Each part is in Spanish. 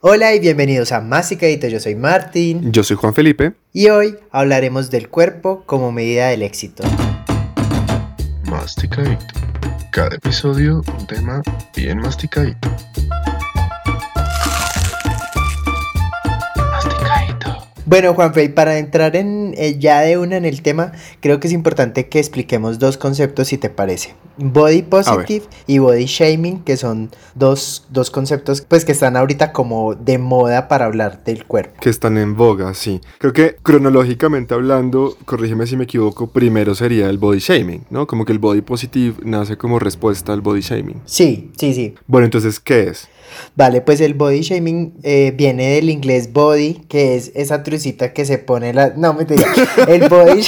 Hola y bienvenidos a Masticadito, yo soy Martín. Yo soy Juan Felipe. Y hoy hablaremos del cuerpo como medida del éxito. Masticadito. Cada episodio un tema bien masticadito. Bueno, Juanfe, para entrar en eh, ya de una en el tema, creo que es importante que expliquemos dos conceptos, si te parece. Body positive y body shaming, que son dos, dos, conceptos pues que están ahorita como de moda para hablar del cuerpo. Que están en boga, sí. Creo que cronológicamente hablando, corrígeme si me equivoco, primero sería el body shaming, ¿no? Como que el body positive nace como respuesta al body shaming. Sí, sí, sí. Bueno, entonces, ¿qué es? Vale, pues el body shaming eh, viene del inglés body, que es esa trucita que se pone la... No, me mentira. El body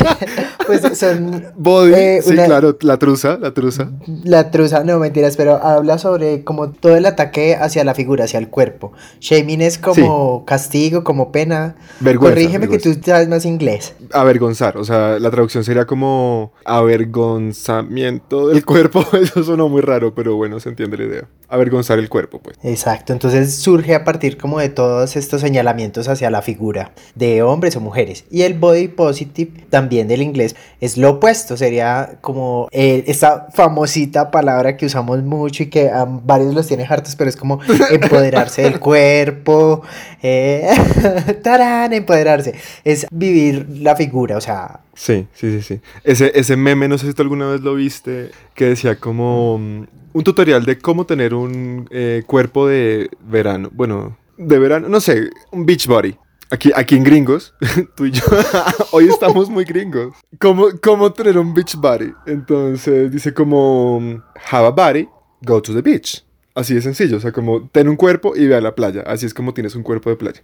pues son... Body, eh, sí, claro, la truza, la truza. La truza, no, mentiras, pero habla sobre como todo el ataque hacia la figura, hacia el cuerpo. Shaming es como castigo, como pena. Vergüenza. Corrígeme que tú sabes más inglés. Avergonzar, o sea, la traducción sería como avergonzamiento del cuerpo. Eso sonó muy raro, pero bueno, se entiende la idea. Avergonzar el cuerpo, pues. Exacto, entonces surge a partir como de todos estos señalamientos hacia la figura de hombres o mujeres. Y el body positive, también del inglés, es lo opuesto, sería como eh, esta famosita palabra que usamos mucho y que a varios los tiene hartos, pero es como empoderarse del cuerpo, eh, tarán, empoderarse, es vivir la figura, o sea... Sí, sí, sí, sí. Ese, ese meme, no sé si tú alguna vez lo viste, que decía como un tutorial de cómo tener un eh, cuerpo de verano. Bueno, de verano, no sé, un beach body. Aquí, aquí en gringos, tú y yo, hoy estamos muy gringos. ¿Cómo, ¿Cómo tener un beach body? Entonces dice como, have a body, go to the beach. Así de sencillo, o sea, como ten un cuerpo y ve a la playa. Así es como tienes un cuerpo de playa.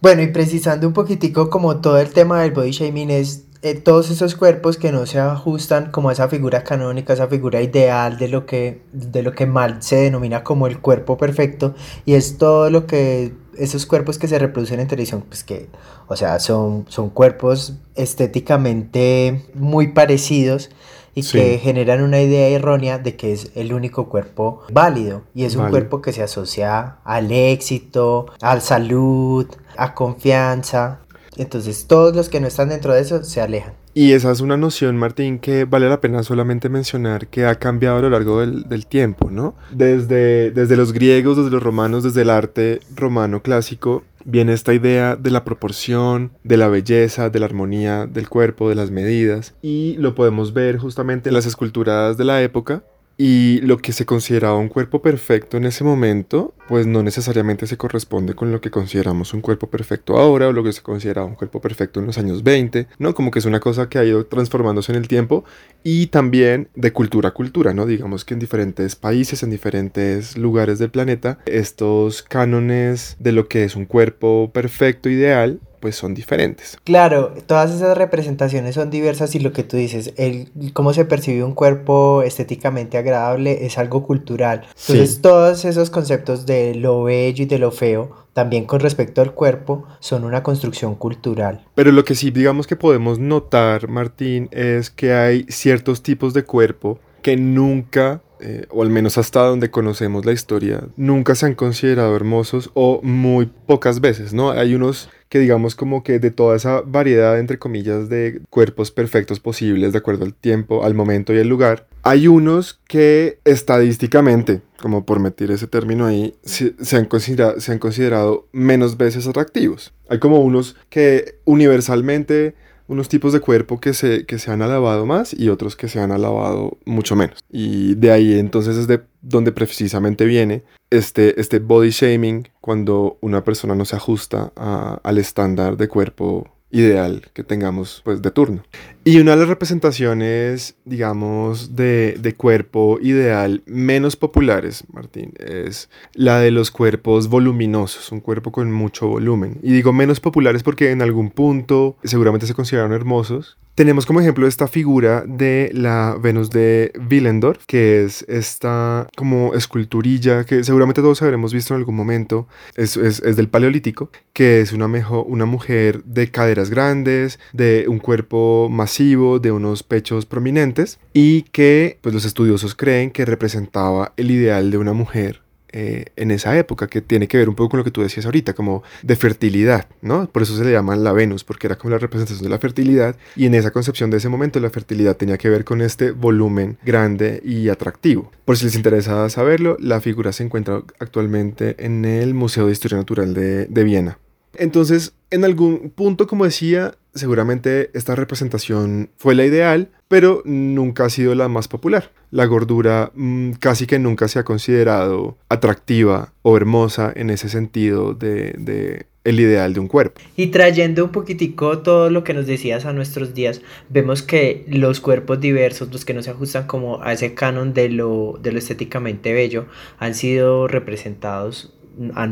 Bueno, y precisando un poquitico como todo el tema del body shaming es eh, todos esos cuerpos que no se ajustan como a esa figura canónica, esa figura ideal de lo que, de lo que mal se denomina como el cuerpo perfecto, y es todo lo que esos cuerpos que se reproducen en televisión, pues que, o sea, son, son cuerpos estéticamente muy parecidos y que generan una idea errónea de que es el único cuerpo válido y es un cuerpo que se asocia al éxito, a la salud, a confianza entonces todos los que no están dentro de eso se alejan. Y esa es una noción, Martín, que vale la pena solamente mencionar que ha cambiado a lo largo del, tiempo, ¿no? Desde, desde los griegos, desde los romanos, desde el arte romano clásico, viene esta idea de la proporción, de la belleza, de la armonía del cuerpo, de las medidas, y lo podemos ver justamente en las esculturas de la época, y lo que se consideraba un cuerpo perfecto en ese momento, pues no necesariamente se corresponde con lo que consideramos un cuerpo perfecto ahora o lo que se consideraba un cuerpo perfecto en los años 20, ¿no? Como que es una cosa que ha ido transformándose en el tiempo y también de cultura a cultura, ¿no? Digamos que en diferentes países, en diferentes lugares del planeta, estos cánones de lo que es un cuerpo perfecto, ideal, pues son diferentes. Claro, todas esas representaciones son diversas y lo que tú dices, el cómo se percibe un cuerpo estéticamente agradable es algo cultural. Entonces todos esos conceptos de lo bello y de lo feo, también con respecto al cuerpo, son una construcción cultural. Pero lo que sí digamos que podemos notar, Martín, es que hay ciertos tipos de cuerpo que nunca eh, o al menos hasta donde conocemos la historia, nunca se han considerado hermosos o muy pocas veces, ¿no? Hay unos que digamos como que de toda esa variedad, entre comillas, de cuerpos perfectos posibles de acuerdo al tiempo, al momento y al lugar, hay unos que estadísticamente, como por meter ese término ahí, se, se han considerado menos veces atractivos. Hay como unos que universalmente unos tipos de cuerpo que se, que se han alabado más y otros que se han alabado mucho menos. Y de ahí entonces es de donde precisamente viene este, este body shaming cuando una persona no se ajusta al estándar de cuerpo ideal que tengamos pues de turno. Y una de las representaciones, digamos, de, de, cuerpo ideal menos populares, Martín, es la de los cuerpos voluminosos, un cuerpo con mucho volumen. Y digo menos populares porque en algún punto seguramente se consideraron hermosos, tenemos como ejemplo esta figura de la Venus de Willendorf, que es esta como esculturilla que seguramente todos habremos visto en algún momento, es, es, es del Paleolítico, que es una, una mujer de caderas grandes, de un cuerpo masivo, de unos pechos prominentes y que pues los estudiosos creen que representaba el ideal de una mujer eh, en esa época, que tiene que ver un poco con lo que tú decías ahorita, como de fertilidad, ¿no? Por eso se le llama la Venus, porque era como la representación de la fertilidad, y en esa concepción de ese momento la fertilidad tenía que ver con este volumen grande y atractivo. Por si les interesa saberlo, la figura se encuentra actualmente en el Museo de Historia Natural de, de Viena. Entonces, en algún punto, como decía, seguramente esta representación fue la ideal, pero nunca ha sido la más popular. La gordura mm, casi que nunca se ha considerado atractiva o hermosa en ese sentido de, el ideal de un cuerpo. Y trayendo un poquitico todo lo que nos decías a nuestros días, vemos que los cuerpos diversos, los que no se ajustan como a ese canon de lo estéticamente bello, han sido representados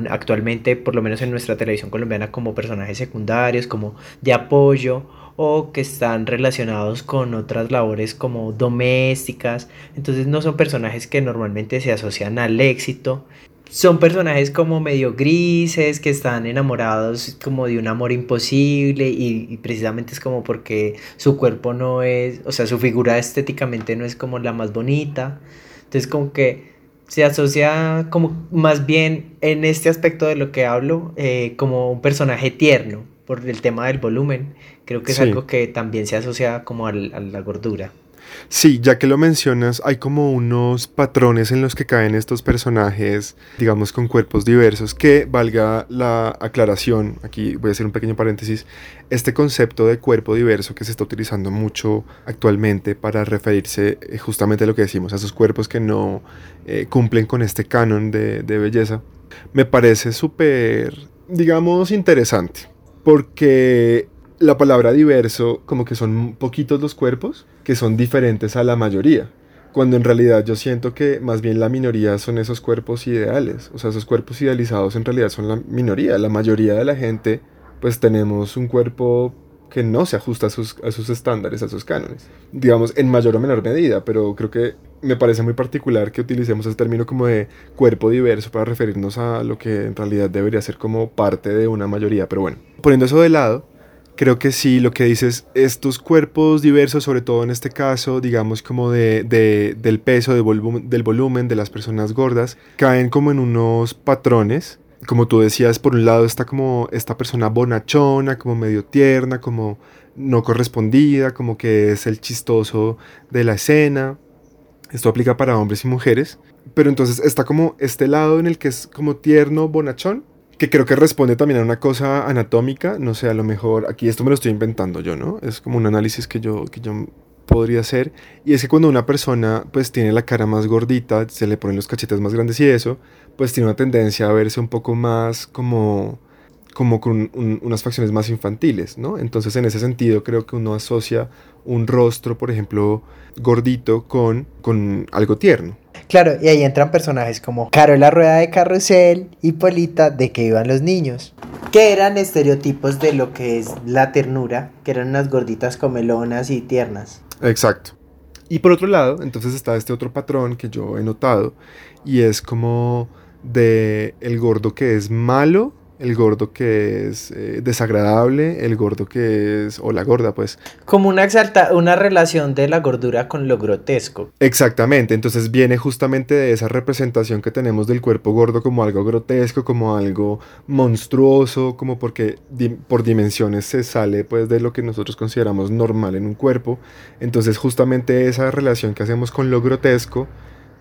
actualmente, por lo menos en nuestra televisión colombiana, como personajes secundarios, como de apoyo o que están relacionados con otras labores como domésticas. Entonces no son personajes que normalmente se asocian al éxito. Son personajes como medio grises, que están enamorados como de un amor imposible y, precisamente es como porque su cuerpo no es, o sea, su figura estéticamente no es como la más bonita. Entonces como que se asocia como más bien en este aspecto de lo que hablo eh, como un personaje tierno por el tema del volumen. Creo que es algo que también se asocia como al, a la gordura. Sí, ya que lo mencionas, hay como unos patrones en los que caen estos personajes, digamos, con cuerpos diversos, que valga la aclaración, aquí voy a hacer un pequeño paréntesis, este concepto de cuerpo diverso que se está utilizando mucho actualmente para referirse eh, justamente a lo que decimos, a esos cuerpos que no eh, cumplen con este canon de, de belleza, me parece súper, digamos, interesante, porque la palabra diverso, como que son poquitos los cuerpos que son diferentes a la mayoría. Cuando en realidad yo siento que más bien la minoría son esos cuerpos ideales. O sea, esos cuerpos idealizados en realidad son la minoría. La mayoría de la gente, pues tenemos un cuerpo que no se ajusta a sus, a sus estándares, a sus cánones. Digamos, en mayor o menor medida, pero creo que me parece muy particular que utilicemos ese término como de cuerpo diverso para referirnos a lo que en realidad debería ser como parte de una mayoría. Pero bueno, poniendo eso de lado, Creo que sí, lo que dices, estos cuerpos diversos, sobre todo en este caso, digamos como de, de, del peso, del volumen de las personas gordas, caen como en unos patrones. Como tú decías, por un lado está como esta persona bonachona, como medio tierna, como no correspondida, como que es el chistoso de la escena. Esto aplica para hombres y mujeres. Pero entonces está como este lado en el que es como tierno, bonachón, que creo que responde también a una cosa anatómica, no sé, a lo mejor, aquí esto me lo estoy inventando yo, ¿no? Es como un análisis que yo, que yo podría hacer, y es que cuando una persona pues tiene la cara más gordita, se le ponen los cachetes más grandes y eso, pues tiene una tendencia a verse un poco más como como con unas facciones más infantiles, ¿no? Entonces en ese sentido creo que uno asocia un rostro, por ejemplo, gordito con, con algo tierno. Claro, y ahí entran personajes como Carola Rueda de Carrusel y Polita de que iban los niños, que eran estereotipos de lo que es la ternura, que eran unas gorditas comelonas y tiernas. Exacto. Y por otro lado, entonces está este otro patrón que yo he notado y es como de el gordo que es malo el gordo que es eh, desagradable, el gordo que es, o la gorda pues. Como una, exalta, una relación de la gordura con lo grotesco. Exactamente, entonces viene justamente de esa representación que tenemos del cuerpo gordo como algo grotesco, como algo monstruoso, como porque por dimensiones se sale pues de lo que nosotros consideramos normal en un cuerpo. Entonces justamente esa relación que hacemos con lo grotesco,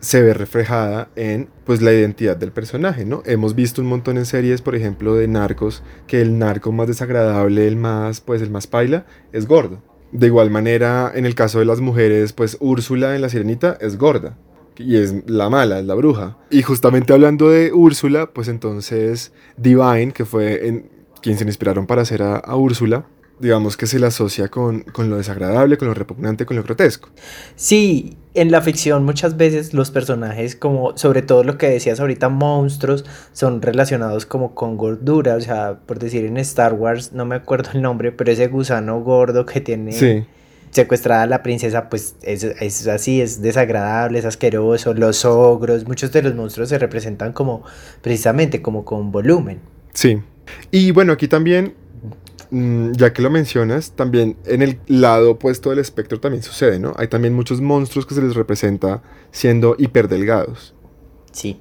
se ve reflejada en pues la identidad del personaje, ¿no? Hemos visto un montón en series, por ejemplo, de narcos, que el narco más desagradable, el más pues el más paila es gordo. De igual manera, en el caso de las mujeres, pues Úrsula en La Sirenita es gorda y es la mala, es la bruja. Y justamente hablando de Úrsula, pues entonces Divine, que fue en quien se inspiraron para hacer a, a Úrsula, digamos que se le asocia con, con, lo desagradable, con lo repugnante, con lo grotesco. Sí, en la ficción muchas veces los personajes, como sobre todo lo que decías ahorita, monstruos, son relacionados como con gordura, o sea, por decir en Star Wars, no me acuerdo el nombre, pero ese gusano gordo que tiene... Secuestrada a la princesa, pues es, es así, es desagradable, es asqueroso. Los ogros, muchos de los monstruos se representan como precisamente como con volumen. Sí. Y bueno, aquí también ya que lo mencionas, también en el lado opuesto del espectro también sucede, ¿no? Hay también muchos monstruos que se les representa siendo hiperdelgados. Sí.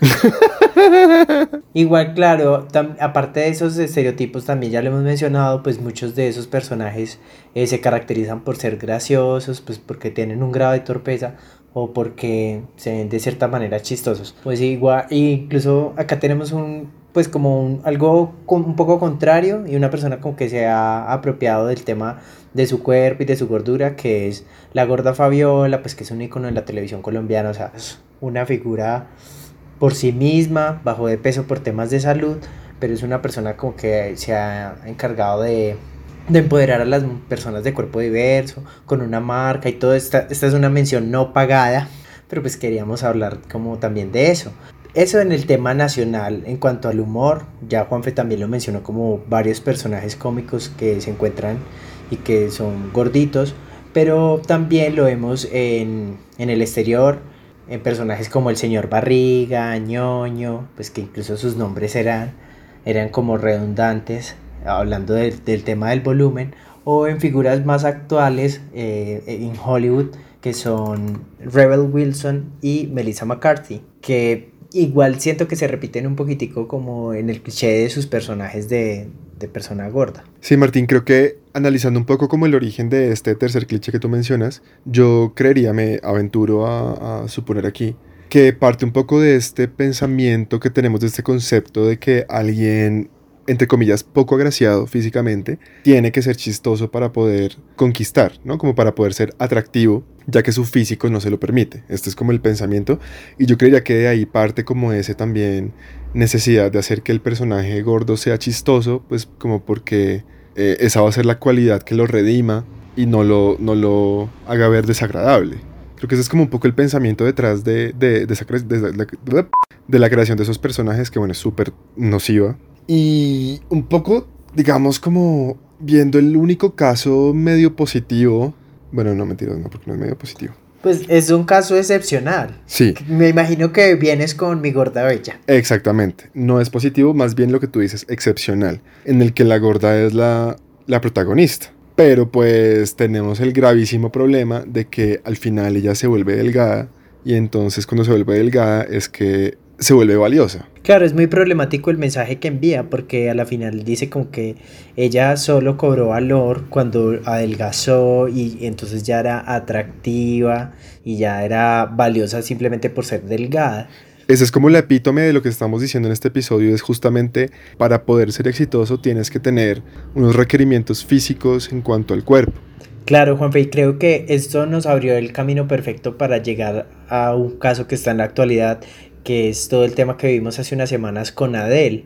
Igual, claro, aparte de esos estereotipos, también ya lo hemos mencionado, pues muchos de esos personajes eh, se caracterizan por ser graciosos, pues porque tienen un grado de torpeza o porque se ven de cierta manera chistosos. Pues igual, incluso acá tenemos un, pues como un, algo un poco contrario y una persona como que se ha apropiado del tema de su cuerpo y de su gordura, que es la gorda Fabiola, pues que es un icono en la televisión colombiana, o sea, una figura por sí misma, bajo de peso por temas de salud, pero es una persona como que se ha encargado de, empoderar a las personas de cuerpo diverso, con una marca y todo. Esta, esta es una mención no pagada, pero pues queríamos hablar como también de eso. Eso en el tema nacional, en cuanto al humor, ya Juanfe también lo mencionó como varios personajes cómicos que se encuentran y que son gorditos, pero también lo vemos en, en el exterior, en personajes como el señor Barriga, ñoño, pues que incluso sus nombres eran, eran como redundantes, hablando del tema del volumen, o en figuras más actuales eh, en Hollywood, que son Rebel Wilson y Melissa McCarthy, que igual siento que se repiten un poquitico como en el cliché de sus personajes de, de persona gorda. Sí, Martín, creo que analizando un poco como el origen de este tercer cliché que tú mencionas, yo creería, me aventuro a, a suponer aquí, que parte un poco de este pensamiento que tenemos, de este concepto de que alguien entre comillas, poco agraciado físicamente, tiene que ser chistoso para poder conquistar, ¿no? Como para poder ser atractivo, ya que su físico no se lo permite. Este es como el pensamiento y yo creería que de ahí parte como ese también necesidad de hacer que el personaje gordo sea chistoso, pues como porque eh, esa va a ser la cualidad que lo redima y no lo, no lo haga ver desagradable. Creo que ese es como un poco el pensamiento detrás de, de, de, de la creación de esos personajes que, bueno, es súper nociva y un poco, digamos, como viendo el único caso medio positivo. Bueno, no mentiras, no, porque no es medio positivo. Pues es un caso excepcional. Sí. Me imagino que vienes con mi gorda bella. Exactamente. No es positivo, más bien lo que tú dices, excepcional. En el que la gorda es la, la protagonista. Pero pues tenemos el gravísimo problema de que al final ella se vuelve delgada. Y entonces cuando se vuelve delgada es que se vuelve valiosa. Claro, es muy problemático el mensaje que envía porque a la final dice como que ella solo cobró valor cuando adelgazó y entonces ya era atractiva y ya era valiosa simplemente por ser delgada. Ese es como el epítome de lo que estamos diciendo en este episodio, es justamente para poder ser exitoso tienes que tener unos requerimientos físicos en cuanto al cuerpo. Claro, Juanfe, y creo que esto nos abrió el camino perfecto para llegar a un caso que está en la actualidad que es todo el tema que vimos hace unas semanas con Adele,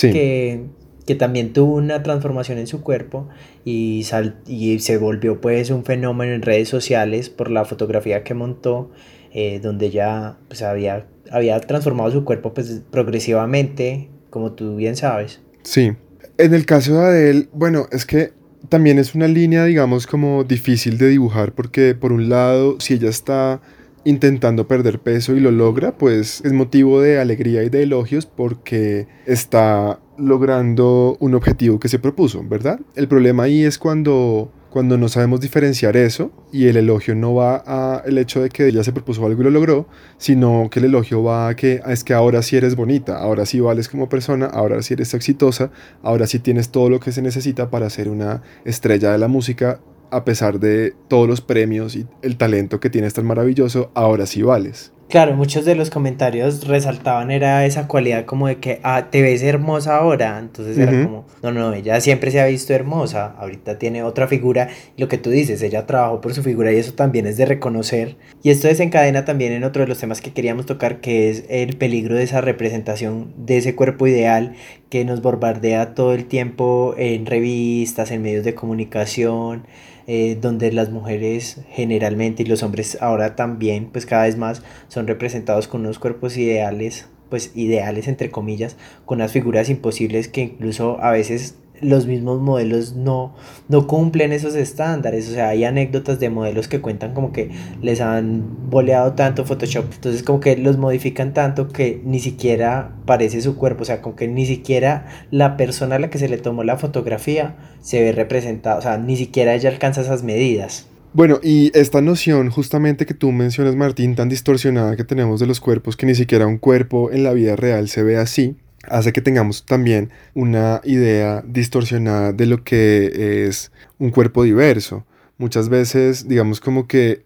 que, que, también tuvo una transformación en su cuerpo y, y se volvió pues un fenómeno en redes sociales por la fotografía que montó, eh, donde ya pues, había, había transformado su cuerpo pues, progresivamente, como tú bien sabes. Sí, en el caso de Adele, bueno, es que también es una línea, digamos, como difícil de dibujar, porque por un lado, si ella está intentando perder peso y lo logra, pues es motivo de alegría y de elogios porque está logrando un objetivo que se propuso, ¿verdad? El problema ahí es cuando cuando no sabemos diferenciar eso y el elogio no va a el hecho de que ella se propuso algo y lo logró, sino que el elogio va a que es que ahora sí eres bonita, ahora sí vales como persona, ahora sí eres exitosa, ahora sí tienes todo lo que se necesita para ser una estrella de la música a pesar de todos los premios y el talento que tienes tan maravilloso, ahora sí vales. Claro, muchos de los comentarios resaltaban era esa cualidad como de que ah, te ves hermosa ahora, entonces era como, no, no, ella siempre se ha visto hermosa, ahorita tiene otra figura, y lo que tú dices, ella trabajó por su figura y eso también es de reconocer. Y esto desencadena también en otro de los temas que queríamos tocar, que es el peligro de esa representación de ese cuerpo ideal que nos bombardea todo el tiempo en revistas, en medios de comunicación, eh, donde las mujeres generalmente y los hombres ahora también, pues cada vez más son representados con unos cuerpos ideales, pues ideales entre comillas, con unas figuras imposibles que incluso a veces los mismos modelos no, no cumplen esos estándares. O sea, hay anécdotas de modelos que cuentan como que les han boleado tanto Photoshop. Entonces como que los modifican tanto que ni siquiera parece su cuerpo. O sea, como que ni siquiera la persona a la que se le tomó la fotografía se ve representada. O sea, ni siquiera ella alcanza esas medidas. Bueno, y esta noción justamente que tú mencionas, Martín, tan distorsionada que tenemos de los cuerpos, que ni siquiera un cuerpo en la vida real se ve así, hace que tengamos también una idea distorsionada de lo que es un cuerpo diverso. Muchas veces, digamos como que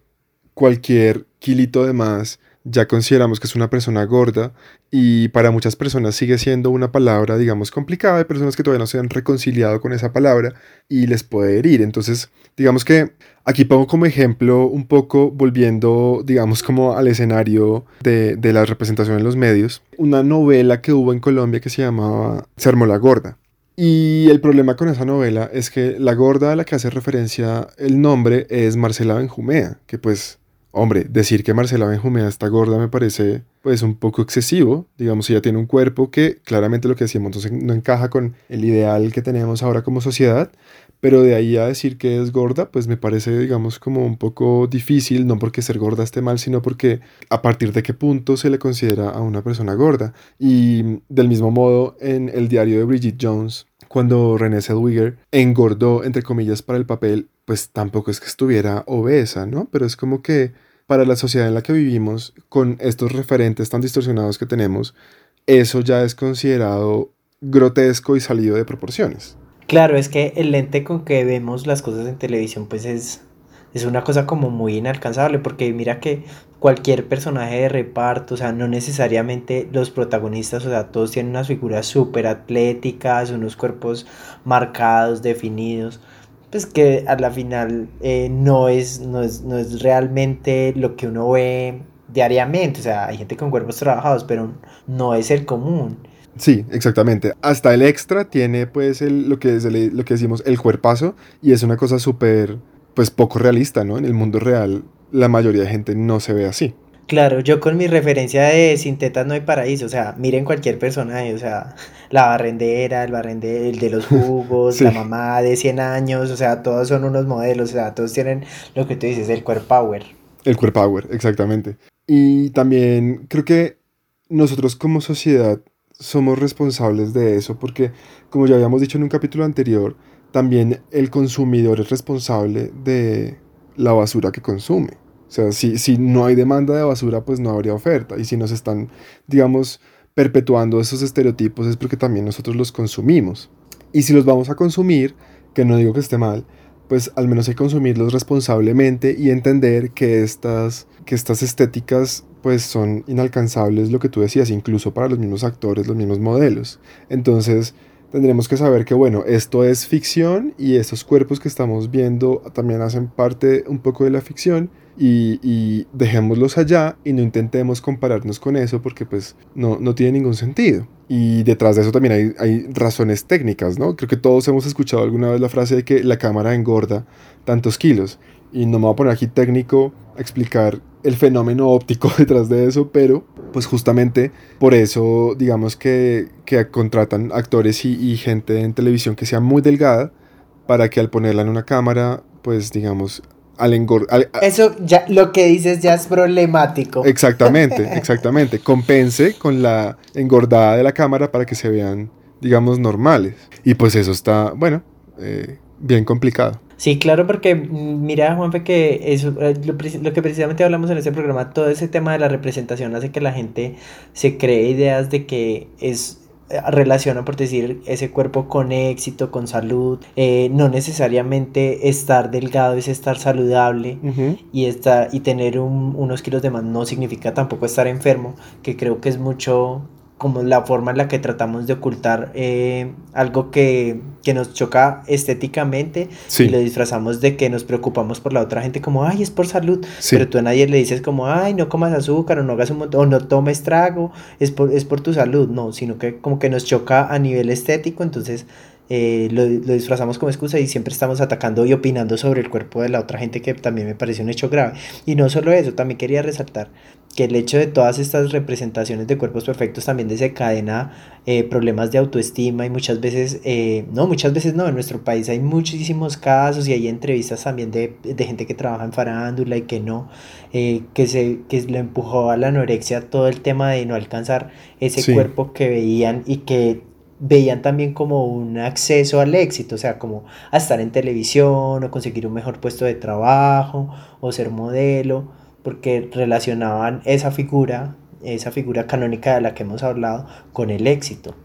cualquier kilito de más ya consideramos que es una persona gorda y para muchas personas sigue siendo una palabra, digamos, complicada. Hay personas que todavía no se han reconciliado con esa palabra y les puede herir. Entonces, digamos que aquí pongo como ejemplo un poco, volviendo, digamos, como al escenario de, de la representación en los medios, una novela que hubo en Colombia que se llamaba Se armó la gorda. Y el problema con esa novela es que la gorda a la que hace referencia el nombre es Marcela Benjumea, que pues Hombre, decir que Marcela Benjumea está gorda me parece pues un poco excesivo. Digamos, ella tiene un cuerpo que claramente lo que decíamos no, no encaja con el ideal que tenemos ahora como sociedad, pero de ahí a decir que es gorda, pues me parece, digamos, como un poco difícil, no porque ser gorda esté mal, sino porque a partir de qué punto se le considera a una persona gorda. Y del mismo modo, en el diario de Bridget Jones, cuando Renée Zellweger engordó, entre comillas, para el papel, pues tampoco es que estuviera obesa, ¿no? Pero es como que para la sociedad en la que vivimos, con estos referentes tan distorsionados que tenemos, eso ya es considerado grotesco y salido de proporciones. Claro, es que el lente con que vemos las cosas en televisión, pues es, es una cosa como muy inalcanzable, porque mira que cualquier personaje de reparto, o sea, no necesariamente los protagonistas, o sea, todos tienen unas figuras súper atléticas, unos cuerpos marcados, definidos pues que a la final eh, no, es, no, es, no es realmente lo que uno ve diariamente. O sea, hay gente con cuerpos trabajados, pero no es el común. Sí, exactamente. Hasta el extra tiene pues el, lo, que es lo que decimos el cuerpazo y es una cosa súper pues poco realista, ¿no? En el mundo real la mayoría de gente no se ve así. Claro, yo con mi referencia de sin tetas no hay paraíso, o sea, miren cualquier personaje, o sea, la barrendera, el barrendero, el de los jugos, la mamá de 100 años, o sea, todos son unos modelos, o sea, todos tienen lo que tú dices, el core power. El core power, exactamente. Y también creo que nosotros como sociedad somos responsables de eso, porque como ya habíamos dicho en un capítulo anterior, también el consumidor es responsable de la basura que consume. O sea, si, si no hay demanda de basura, pues no habría oferta. Y si nos están, digamos, perpetuando esos estereotipos es porque también nosotros los consumimos. Y si los vamos a consumir, que no digo que esté mal, pues al menos hay que consumirlos responsablemente y entender que estas, que estas estéticas pues son inalcanzables, lo que tú decías, incluso para los mismos actores, los mismos modelos. Entonces, tendremos que saber que, bueno, esto es ficción y estos cuerpos que estamos viendo también hacen parte un poco de la ficción y, dejémoslos allá y no intentemos compararnos con eso porque pues no, no tiene ningún sentido. Y detrás de eso también hay, hay, razones técnicas, ¿no? Creo que todos hemos escuchado alguna vez la frase de que la cámara engorda tantos kilos. Y no me voy a poner aquí técnico a explicar el fenómeno óptico detrás de eso, pero pues justamente por eso digamos que, que contratan actores y, y gente en televisión que sea muy delgada para que al ponerla en una cámara, pues digamos, al engordar. Eso ya lo que dices ya es problemático. Exactamente, exactamente. Compense con la engordada de la cámara para que se vean, digamos, normales. Y pues eso está, bueno, eh, bien complicado. Sí, claro, porque mm, mira, Juanfe, que eso, eh, lo, lo, que precisamente hablamos en este programa, todo ese tema de la representación hace que la gente se cree ideas de que es eh, relaciona, por decir, ese cuerpo con éxito, con salud. Eh, no necesariamente estar delgado es estar saludable y, estar, y tener unos kilos de más no significa tampoco estar enfermo, que creo que es mucho como la forma en la que tratamos de ocultar eh, algo que, que, nos choca estéticamente y lo disfrazamos de que nos preocupamos por la otra gente como, ay, es por salud, pero tú a nadie le dices como, ay, no comas azúcar o no hagas un o no tomes trago, es por, es por tu salud, no, sino que como que nos choca a nivel estético, entonces eh, lo, lo, disfrazamos como excusa y siempre estamos atacando y opinando sobre el cuerpo de la otra gente que también me parece un hecho grave. Y no solo eso, también quería resaltar que el hecho de todas estas representaciones de cuerpos perfectos también desencadena eh, problemas de autoestima y muchas veces, eh, no, muchas veces no, en nuestro país hay muchísimos casos y hay entrevistas también de, de gente que trabaja en farándula y que no, que, se, que lo empujó a la anorexia todo el tema de no alcanzar ese sí. cuerpo que veían y que veían también como un acceso al éxito, o sea, como a estar en televisión o conseguir un mejor puesto de trabajo o ser modelo, porque relacionaban esa figura, esa figura canónica de la que hemos hablado, con el éxito.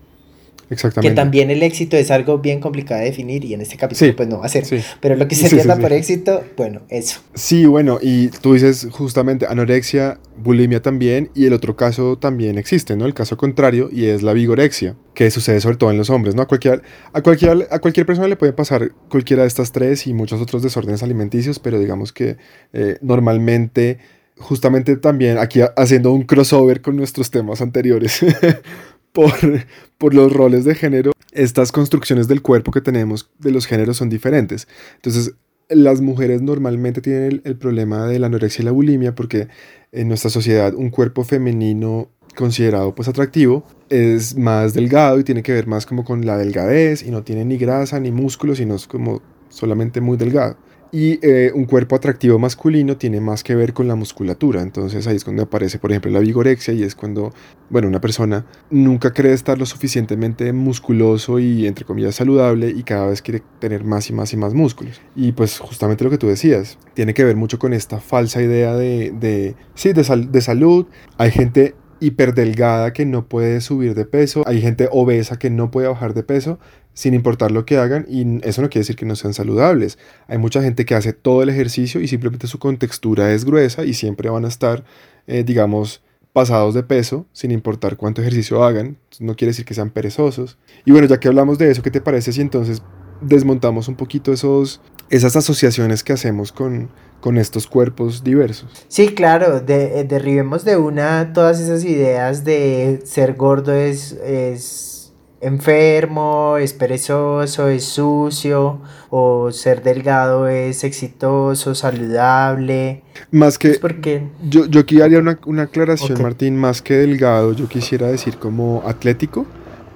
Exactamente. Que también el éxito es algo bien complicado de definir y en este capítulo pues no va a ser. Pero lo que se entienda por éxito, bueno, eso. Sí, bueno, y tú dices justamente anorexia, bulimia también, y el otro caso también existe, ¿no? El caso contrario, y es la vigorexia, que sucede sobre todo en los hombres, ¿no? A cualquier, a cualquier, a cualquier persona le puede pasar cualquiera de estas tres y muchos otros desórdenes alimenticios, pero digamos que eh, normalmente justamente también aquí haciendo un crossover con nuestros temas anteriores, por, por los roles de género, estas construcciones del cuerpo que tenemos de los géneros son diferentes. Entonces, las mujeres normalmente tienen el, problema de la anorexia y la bulimia porque en nuestra sociedad un cuerpo femenino considerado pues atractivo es más delgado y tiene que ver más como con la delgadez y no tiene ni grasa ni músculos sino es como solamente muy delgado. Y eh, un cuerpo atractivo masculino tiene más que ver con la musculatura. Entonces ahí es cuando aparece, por ejemplo, la vigorexia y es cuando, bueno, una persona nunca cree estar lo suficientemente musculoso y, entre comillas, saludable y cada vez quiere tener más y más y más músculos. Y pues justamente lo que tú decías, tiene que ver mucho con esta falsa idea de, sí, de salud. Hay gente hiperdelgada que no puede subir de peso, hay gente obesa que no puede bajar de peso sin importar lo que hagan y eso no quiere decir que no sean saludables. Hay mucha gente que hace todo el ejercicio y simplemente su contextura es gruesa y siempre van a estar, eh, digamos, pasados de peso sin importar cuánto ejercicio hagan. No quiere decir que sean perezosos. Y bueno, ya que hablamos de eso, ¿qué te parece si entonces desmontamos un poquito esos, esas asociaciones que hacemos con, con estos cuerpos diversos. Sí, claro, eh, derribemos de una todas esas ideas de ser gordo es, es enfermo, es perezoso, es sucio, o ser delgado es exitoso, saludable. Más que... porque... Yo, yo aquí haría una, una aclaración, Martín, más que delgado, yo quisiera decir como atlético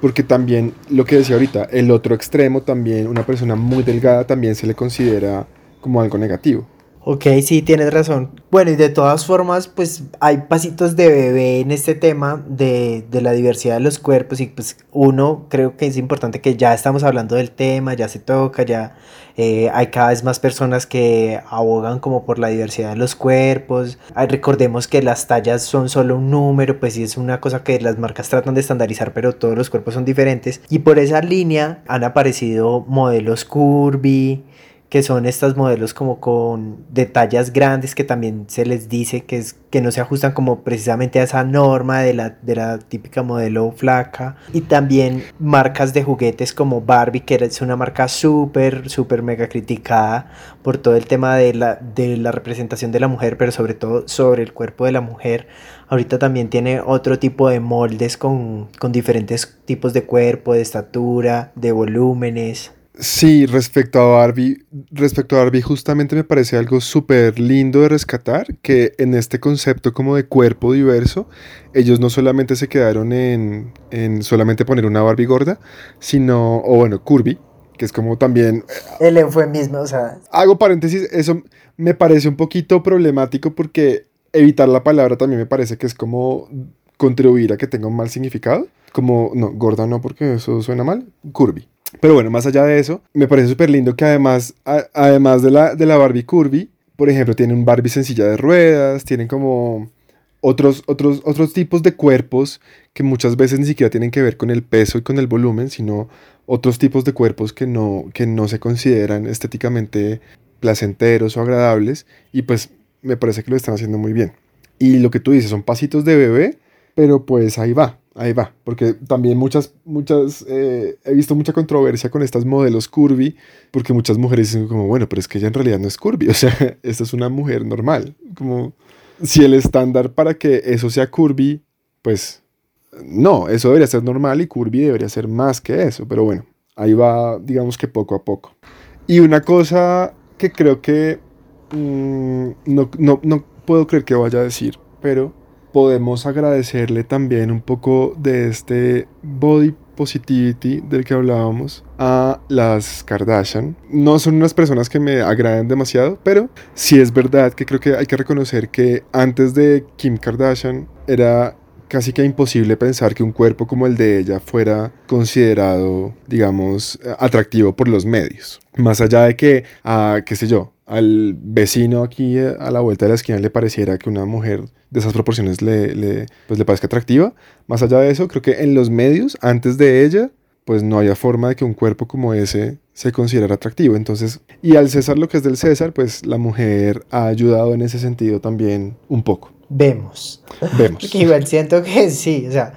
porque también lo que decía ahorita, el otro extremo también, una persona muy delgada también se le considera como algo negativo. Ok, sí, tienes razón. Bueno, y de todas formas, pues hay pasitos de bebé en este tema de, de, la diversidad de los cuerpos y pues uno creo que es importante que ya estamos hablando del tema, ya se toca, ya eh, hay cada vez más personas que abogan como por la diversidad de los cuerpos. recordemos que las tallas son solo un número, pues sí es una cosa que las marcas tratan de estandarizar, pero todos los cuerpos son diferentes. Y por esa línea han aparecido modelos curvy, que son estos modelos como con detalles grandes que también se les dice que, es, que no se ajustan como precisamente a esa norma de la, de la típica modelo flaca. Y también marcas de juguetes como Barbie, que es una marca súper, súper mega criticada por todo el tema de la, de la representación de la mujer, pero sobre todo sobre el cuerpo de la mujer. Ahorita también tiene otro tipo de moldes con, con diferentes tipos de cuerpo, de estatura, de volúmenes. Sí, respecto a Barbie, respecto a Barbie justamente me parece algo súper lindo de rescatar, que en este concepto como de cuerpo diverso, ellos no solamente se quedaron en, en solamente poner una Barbie gorda, sino, o bueno, curvy, que es como también... El eufemismo, o sea... Hago paréntesis, eso me parece un poquito problemático porque evitar la palabra también me parece que es como contribuir a que tenga un mal significado, como, no, gorda no porque eso suena mal, curvy. Pero bueno, más allá de eso, me parece súper lindo que además, además de la, de la Barbie Curvy, por ejemplo, tienen un Barbie sencilla de ruedas, tienen como otros, otros, otros tipos de cuerpos que muchas veces ni siquiera tienen que ver con el peso y con el volumen, sino otros tipos de cuerpos que no, que no se consideran estéticamente placenteros o agradables y pues me parece que lo están haciendo muy bien. Y lo que tú dices son pasitos de bebé, pero pues ahí va. Ahí va, porque también muchas, muchas, eh, he visto mucha controversia con estas modelos curvy, porque muchas mujeres dicen como, bueno, pero es que ella en realidad no es curvy, o sea, esta es una mujer normal, como si el estándar para que eso sea curvy, pues no, eso debería ser normal y curvy debería ser más que eso, pero bueno, ahí va, digamos que poco a poco. Y una cosa que creo que mm, no, no, no puedo creer que vaya a decir, pero podemos agradecerle también un poco de este body positivity del que hablábamos a las Kardashian. No son unas personas que me agraden demasiado, pero sí es verdad que creo que hay que reconocer que antes de Kim Kardashian era casi que imposible pensar que un cuerpo como el de ella fuera considerado, digamos, atractivo por los medios. Más allá de que, a, qué sé yo, al vecino aquí eh, a la vuelta de la esquina le pareciera que una mujer de esas proporciones le, pues le parezca atractiva. Más allá de eso, creo que en los medios, antes de ella, pues no había forma de que un cuerpo como ese se considerara atractivo. Entonces, y al César lo que es del César, pues la mujer ha ayudado en ese sentido también un poco. Vemos. Vemos. Porque igual siento que sí, o sea,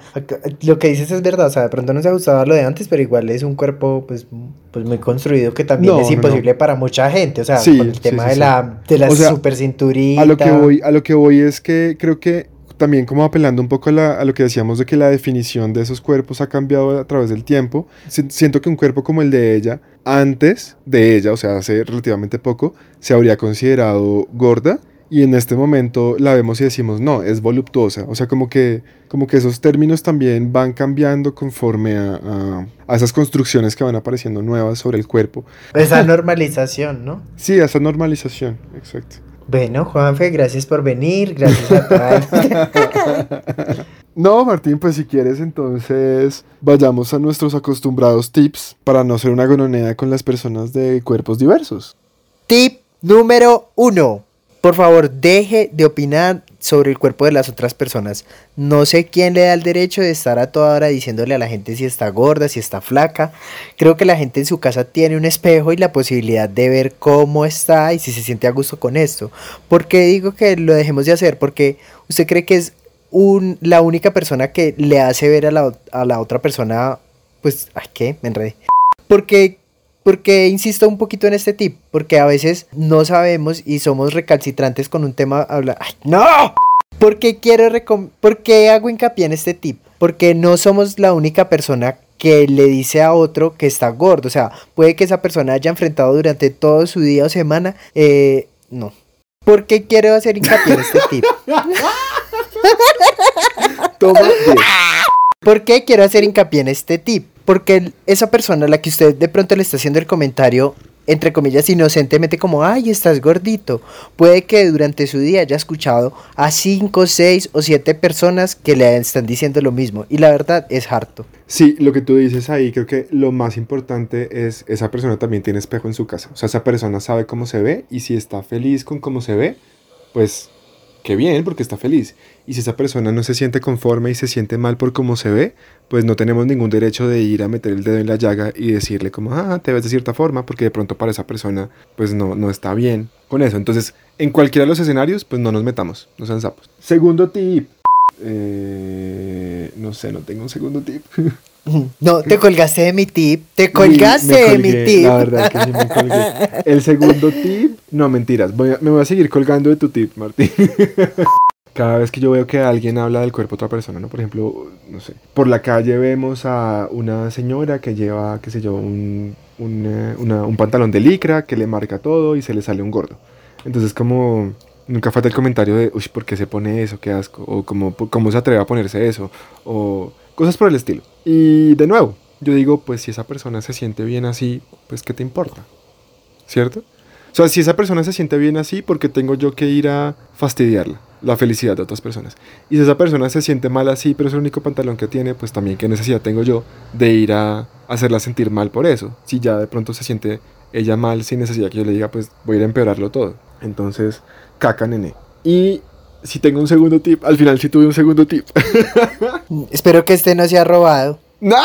lo que dices es verdad, o sea, de pronto no se ha gustado lo de antes, pero igual es un cuerpo pues, pues muy construido que también es imposible para mucha gente, o sea, con el tema de la, de la super cinturita. A lo, que voy, a lo que voy es que creo que también como apelando un poco a, a, lo que decíamos de que la definición de esos cuerpos ha cambiado a través del tiempo, siento que un cuerpo como el de ella, antes de ella, o sea, hace relativamente poco, se habría considerado gorda y en este momento la vemos y decimos, no, es voluptuosa. O sea, como que, como que esos términos también van cambiando conforme a, a, esas construcciones que van apareciendo nuevas sobre el cuerpo. Esa normalización, ¿no? Sí, esa normalización, exacto. Bueno, Juanfe, gracias por venir, gracias a No, Martín, pues si quieres entonces vayamos a nuestros acostumbrados tips para no ser una gononea con las personas de cuerpos diversos. Tip número uno por favor, deje de opinar sobre el cuerpo de las otras personas. No sé quién le da el derecho de estar a toda hora diciéndole a la gente si está gorda, si está flaca. Creo que la gente en su casa tiene un espejo y la posibilidad de ver cómo está y si se siente a gusto con esto. ¿Por qué digo que lo dejemos de hacer? Porque usted cree que es la única persona que le hace ver a la, a la otra persona, pues, ¿a qué? Me enredé. Porque porque insisto un poquito en este tip, porque a veces no sabemos y somos recalcitrantes con un tema. Habla, ¡Ay, ¡No! ¿Por qué, quiero ¿Por qué hago hincapié en este tip? Porque no somos la única persona que le dice a otro que está gordo. O sea, puede que esa persona haya enfrentado durante todo su día o semana. Eh, no. ¿Por qué quiero hacer hincapié en este tip? Toma. ¿Por qué quiero hacer hincapié en este tip? Porque esa persona a la que usted de pronto le está haciendo el comentario, entre comillas, inocentemente como, ay, estás gordito, puede que durante su día haya escuchado a 5, 6 o 7 personas que le están diciendo lo mismo. Y la verdad es harto. Sí, lo que tú dices ahí, creo que lo más importante es, esa persona también tiene espejo en su casa. O sea, esa persona sabe cómo se ve y si está feliz con cómo se ve, pues qué bien, porque está feliz. Y si esa persona no se siente conforme y se siente mal por cómo se ve, pues no tenemos ningún derecho de ir a meter el dedo en la llaga y decirle como, ah, te ves de cierta forma, porque de pronto para esa persona pues no, no está bien con eso. Entonces, en cualquiera de los escenarios, pues no nos metamos, no sean sapos. Segundo tip. Eh, no sé, no tengo un segundo tip. No, te colgaste de mi tip. Te colgaste de mi tip. La verdad que sí me colgué. El segundo tip, no mentiras. me voy a seguir colgando de tu tip, Martín. cada vez que yo veo que alguien habla del cuerpo de otra persona, ¿no? Por ejemplo, no sé, por la calle vemos a una señora que lleva, qué sé yo, un, un, eh, un pantalón de licra que le marca todo y se le sale un gordo. Entonces como nunca falta el comentario de, uy, ¿por qué se pone eso? Qué asco. O como, ¿cómo se atreve a ponerse eso? O cosas por el estilo. Y de nuevo, yo digo, pues si esa persona se siente bien así, pues ¿qué te importa? ¿Cierto? O sea, si esa persona se siente bien así, ¿por qué tengo yo que ir a fastidiarla? la felicidad de otras personas. Y si esa persona se siente mal así, pero es el único pantalón que tiene, pues también qué necesidad tengo yo de ir a hacerla sentir mal por eso. Si ya de pronto se siente ella mal sin necesidad que yo le diga, pues voy a ir a empeorarlo todo. Entonces, caca, nene. Y si tengo un segundo tip, al final sí tuve un segundo tip. Espero que este no sea robado. ¡No!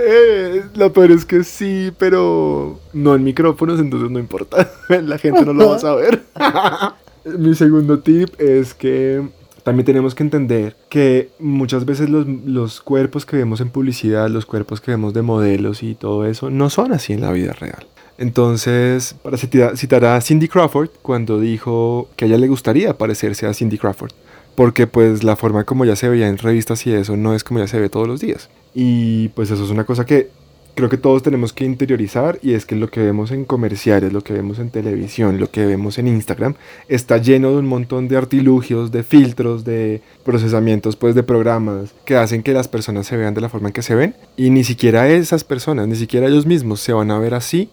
Eh, lo peor es que sí, pero no en micrófonos, entonces no importa. La gente no lo va a saber. Mi segundo tip es que también tenemos que entender que muchas veces los, los, cuerpos que vemos en publicidad, los cuerpos que vemos de modelos y todo eso, no son así en la vida real. Entonces, para citar a Cindy Crawford, cuando dijo que a ella le gustaría parecerse a Cindy Crawford, porque pues la forma como ya se veía en revistas y eso no es como ya se ve todos los días. Y pues eso es una cosa que creo que todos tenemos que interiorizar y es que lo que vemos en comerciales, lo que vemos en televisión, lo que vemos en Instagram, está lleno de un montón de artilugios, de filtros, de procesamientos pues de programas que hacen que las personas se vean de la forma en que se ven y ni siquiera esas personas, ni siquiera ellos mismos se van a ver así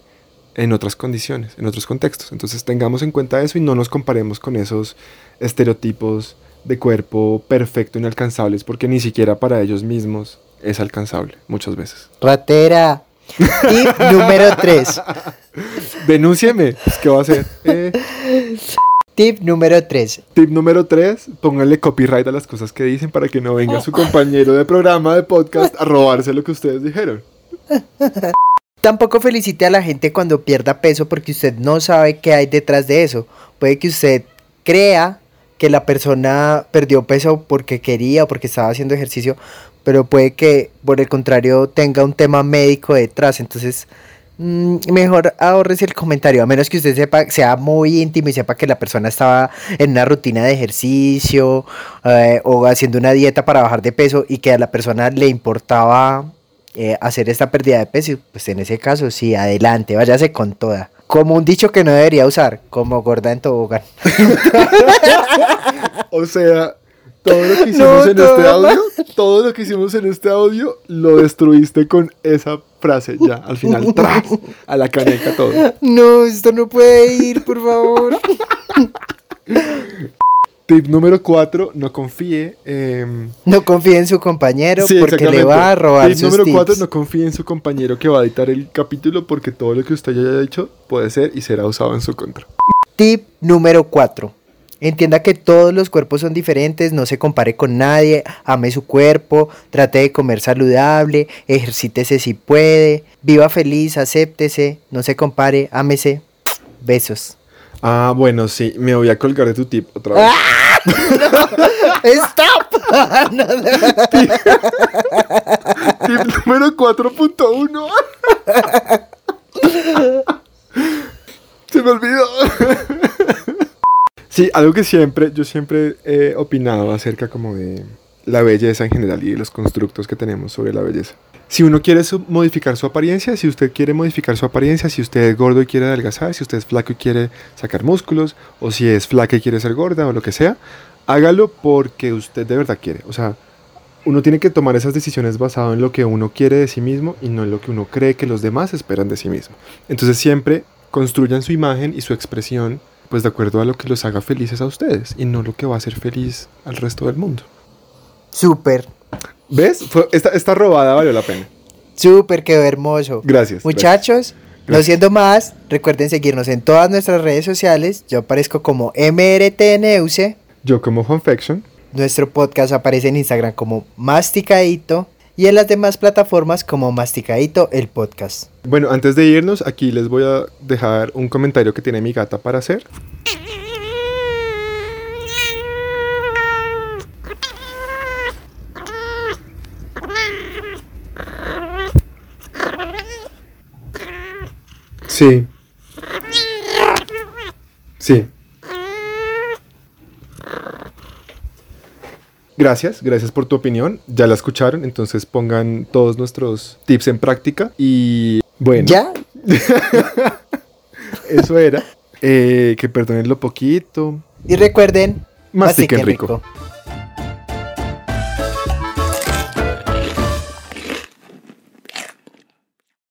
en otras condiciones, en otros contextos. Entonces tengamos en cuenta eso y no nos comparemos con esos estereotipos de cuerpo perfecto, inalcanzables, porque ni siquiera para ellos mismos es alcanzable muchas veces. Ratera. Tip número 3. Denúncieme, pues, ¿qué va a hacer? Eh, Tip número 3. tip número 3, pónganle copyright a las cosas que dicen para que no venga su compañero de programa de podcast a robarse lo que ustedes dijeron. Tampoco felicite a la gente cuando pierda peso porque usted no sabe qué hay detrás de eso. Puede que usted crea que la persona perdió peso porque quería o porque estaba haciendo ejercicio, pero puede que por el contrario tenga un tema médico detrás. Entonces, mm, mejor ahorres el comentario, a menos que usted sepa, sea muy íntimo y sepa que la persona estaba en una rutina de ejercicio eh, o haciendo una dieta para bajar de peso y que a la persona le importaba eh, hacer esta pérdida de peso, pues en ese caso sí, adelante, váyase con toda. Como un dicho que no debería usar, como gorda en tobogán. O sea, todo lo que hicimos No, en este audio, todo lo que hicimos en este audio, lo destruiste con esa frase ya, al final, tras, a la caneca todo. No, esto no puede ir, por favor. Tip número 4, no confíe. em, No confíe en su compañero sí, porque le va a robar Tip sus número tips. 4, no confíe en su compañero que va a editar el capítulo porque todo lo que usted ya haya dicho puede ser y será usado en su contra. Tip número 4. Entienda que todos los cuerpos son diferentes, no se compare con nadie, ame su cuerpo, trate de comer saludable, ejercítese si puede, viva feliz, acéptese, no se compare, ámese. Besos. Ah, bueno, sí, me voy a colgar de tu tip otra vez. ¡Stop! No, no. Tip número 4.1. Se me olvidó. Sí, algo que siempre, yo siempre he opinado acerca como de la belleza en general y de los constructos que tenemos sobre la belleza. Si uno quiere modificar su apariencia, si usted quiere modificar su apariencia, si usted es gordo y quiere adelgazar, si usted es flaco y quiere sacar músculos, o si es flaca y quiere ser gorda o lo que sea, hágalo porque usted de verdad quiere. O sea, uno tiene que tomar esas decisiones basado en lo que uno quiere de sí mismo y no en lo que uno cree que los demás esperan de sí mismo. Entonces siempre construyan su imagen y su expresión pues de acuerdo a lo que los haga felices a ustedes y no lo que va a hacer feliz al resto del mundo. Súper, ¿Ves? Fue- esta, esta robada valió la pena. súper, quedó hermoso. Gracias. Muchachos, no siendo más, recuerden seguirnos en todas nuestras redes sociales. Yo aparezco como MRTNUC. Yo como Fanfection. Nuestro podcast aparece en Instagram como Masticadito y en las demás plataformas como Masticadito el podcast. Bueno, antes de irnos, aquí les voy a dejar un comentario que tiene mi gata para hacer. Sí. Sí. Gracias, gracias por tu opinión. Ya la escucharon, entonces pongan todos nuestros tips en práctica. Y bueno, ¿Ya? eso era. Eh, que perdonen lo poquito. Y recuerden, Mastiquen rico. rico.